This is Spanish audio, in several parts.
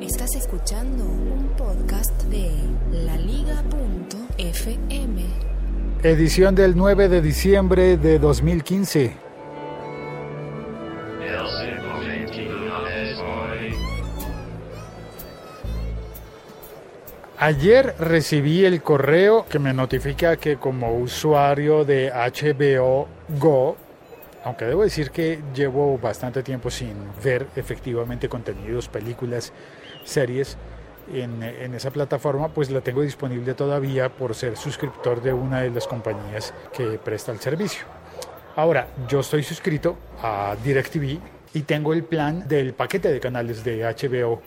Estás escuchando un podcast de laliga.fm. Edición del 9 de diciembre de 2015. Ayer recibí el correo que me notifica que como usuario de HBO Go, aunque debo decir que llevo bastante tiempo sin ver efectivamente contenidos, películas, series en, esa plataforma, pues la tengo disponible todavía por ser suscriptor de una de las compañías que presta el servicio. Ahora, yo estoy suscrito a DirecTV y tengo el plan del paquete de canales de HBO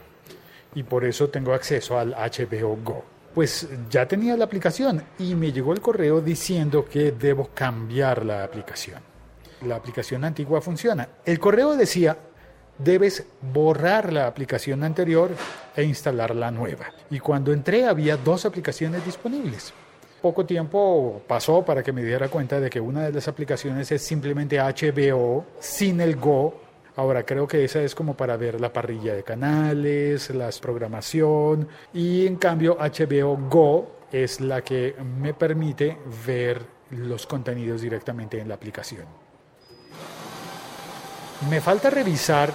y por eso tengo acceso al HBO Go. Pues ya tenía la aplicación y me llegó el correo diciendo que debo cambiar la aplicación. La aplicación antigua funciona. El correo decía, debes borrar la aplicación anterior e instalar la nueva. Y cuando entré había dos aplicaciones disponibles. Poco tiempo pasó para que me diera cuenta de que una de las aplicaciones es simplemente HBO sin el Go Ahora creo que esa es como para ver la parrilla de canales, la programación y en cambio HBO Go es la que me permite ver los contenidos directamente en la aplicación. Me falta revisar,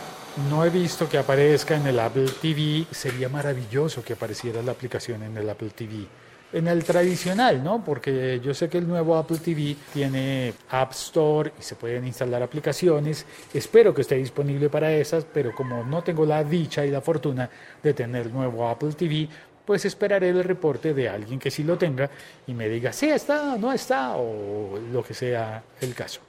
no he visto que aparezca en el Apple TV, sería maravilloso que apareciera la aplicación en el Apple TV en el tradicional, ¿no? Porque yo sé que el nuevo Apple TV tiene App Store y se pueden instalar aplicaciones. Espero que esté disponible para esas, pero como no tengo la dicha y la fortuna de tener nuevo Apple TV, pues esperaré el reporte de alguien que sí lo tenga y me diga, sí está, no está, o lo que sea el caso.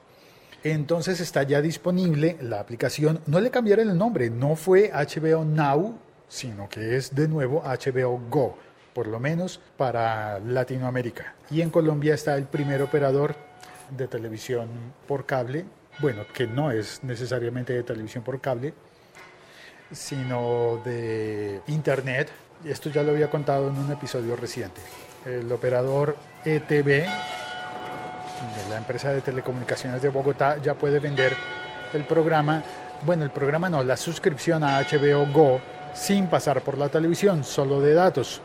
Entonces está ya disponible la aplicación. No le cambiaron el nombre, no fue HBO Now, sino que es de nuevo HBO Go por lo menos para Latinoamérica. Y en Colombia está el primer operador de televisión por cable, bueno, que no es necesariamente de televisión por cable, sino de Internet. Esto ya lo había contado en un episodio reciente. El operador ETV, de la empresa de telecomunicaciones de Bogotá, ya puede vender el programa, bueno, el programa no, la suscripción a HBO Go sin pasar por la televisión, solo de datos.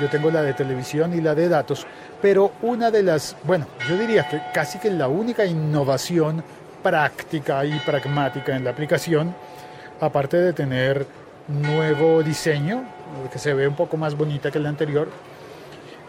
Yo tengo la de televisión y la de datos, pero una de las, bueno, yo diría que casi que la única innovación práctica y pragmática en la aplicación, aparte de tener nuevo diseño, que se ve un poco más bonita que la anterior,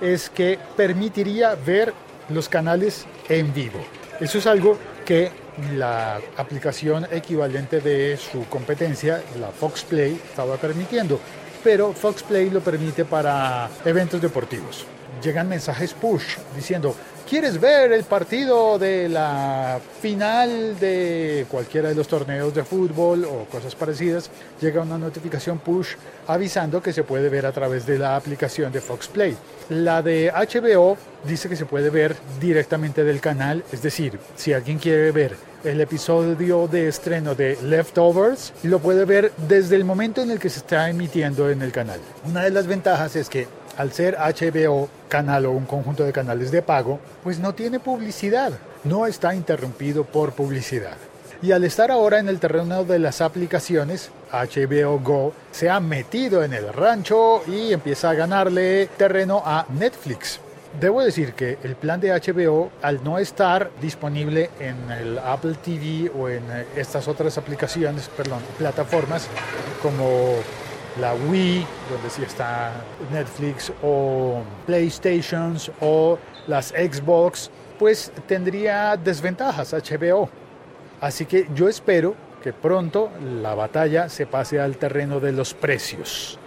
es que permitiría ver los canales en vivo. Eso es algo que la aplicación equivalente de su competencia, la Fox Play, estaba permitiendo pero Fox Play lo permite para eventos deportivos. Llegan mensajes push diciendo, ¿quieres ver el partido de la final de cualquiera de los torneos de fútbol o cosas parecidas? Llega una notificación push avisando que se puede ver a través de la aplicación de Fox Play. La de HBO dice que se puede ver directamente del canal, es decir, si alguien quiere ver el episodio de estreno de Leftovers lo puede ver desde el momento en el que se está emitiendo en el canal. Una de las ventajas es que al ser HBO canal o un conjunto de canales de pago, pues no tiene publicidad, no está interrumpido por publicidad. Y al estar ahora en el terreno de las aplicaciones, HBO Go se ha metido en el rancho y empieza a ganarle terreno a Netflix. Debo decir que el plan de HBO, al no estar disponible en el Apple TV o en estas otras aplicaciones, perdón, plataformas como la Wii, donde sí está Netflix, o PlayStations o las Xbox, pues tendría desventajas HBO. Así que yo espero que pronto la batalla se pase al terreno de los precios,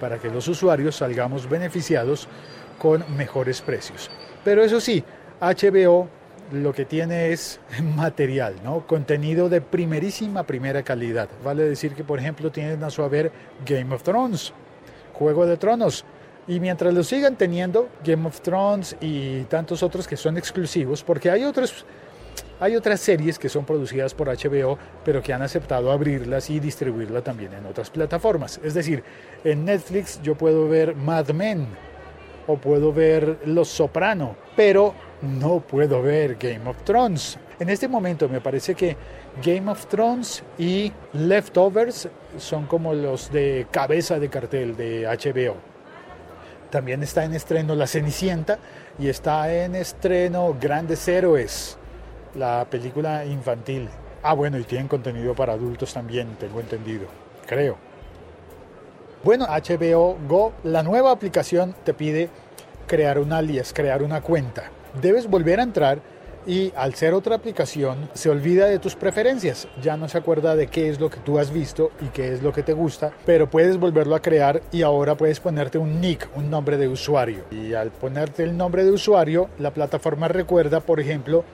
para que los usuarios salgamos beneficiados con mejores precios. Pero eso sí, HBO lo que tiene es material, ¿no? Contenido de primerísima primera calidad. Vale decir que, por ejemplo, tienen a su haber Game of Thrones, Juego de Tronos. Y mientras lo sigan teniendo, Game of Thrones y tantos otros que son exclusivos, porque hay otros hay otras series que son producidas por HBO, pero que han aceptado abrirlas y distribuirla también en otras plataformas. Es decir, en Netflix yo puedo ver Mad Men, o puedo ver Los Soprano, pero no puedo ver Game of Thrones. En este momento me parece que Game of Thrones y Leftovers son como los de cabeza de cartel de HBO. También está en estreno La Cenicienta y está en estreno Grandes Héroes, la película infantil. Ah, bueno, y tienen contenido para adultos también, tengo entendido, creo. Bueno, HBO Go, la nueva aplicación te pide crear un alias, crear una cuenta. Debes volver a entrar y al ser otra aplicación se olvida de tus preferencias, ya no se acuerda de qué es lo que tú has visto y qué es lo que te gusta, pero puedes volverlo a crear y ahora puedes ponerte un nick, un nombre de usuario. Y al ponerte el nombre de usuario, la plataforma recuerda, por ejemplo,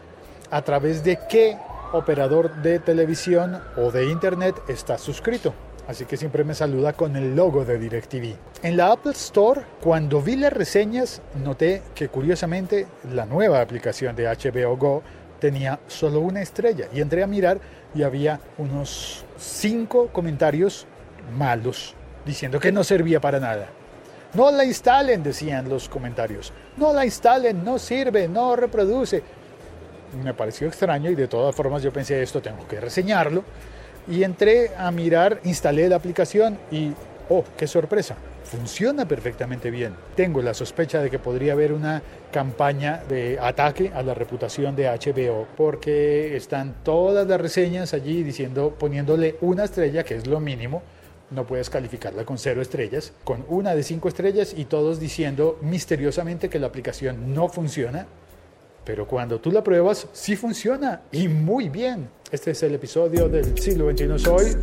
a través de qué operador de televisión o de internet estás suscrito así que siempre me saluda con el logo de DirecTV. En la Apple Store, cuando vi las reseñas, noté que curiosamente la nueva aplicación de HBO Go tenía solo una estrella y entré a mirar y había unos cinco comentarios malos diciendo que no servía para nada. No la instalen, decían los comentarios. No la instalen, no sirve, no reproduce. Me pareció extraño y de todas formas yo pensé esto tengo que reseñarlo y entré a mirar, instalé la aplicación y, oh, qué sorpresa, funciona perfectamente bien. Tengo la sospecha de que podría haber una campaña de ataque a la reputación de HBO porque están todas las reseñas allí diciendo, poniéndole una estrella, que es lo mínimo, no puedes calificarla con cero estrellas, con una de cinco estrellas y todos diciendo misteriosamente que la aplicación no funciona pero cuando tú la pruebas, sí funciona y muy bien. Este es el episodio del siglo XXI Soy.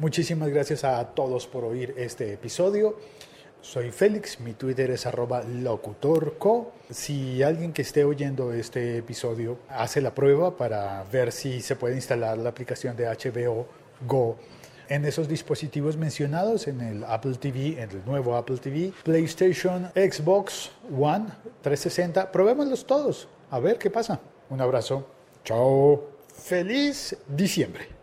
Muchísimas gracias a todos por oír este episodio. Soy Félix, mi Twitter es arroba locutorco. Si alguien que esté oyendo este episodio hace la prueba para ver si se puede instalar la aplicación de HBO Go en esos dispositivos mencionados, en el Apple TV, en el nuevo Apple TV, PlayStation, Xbox One, 360. Probémoslos todos, a ver qué pasa. Un abrazo. Chao. Feliz diciembre.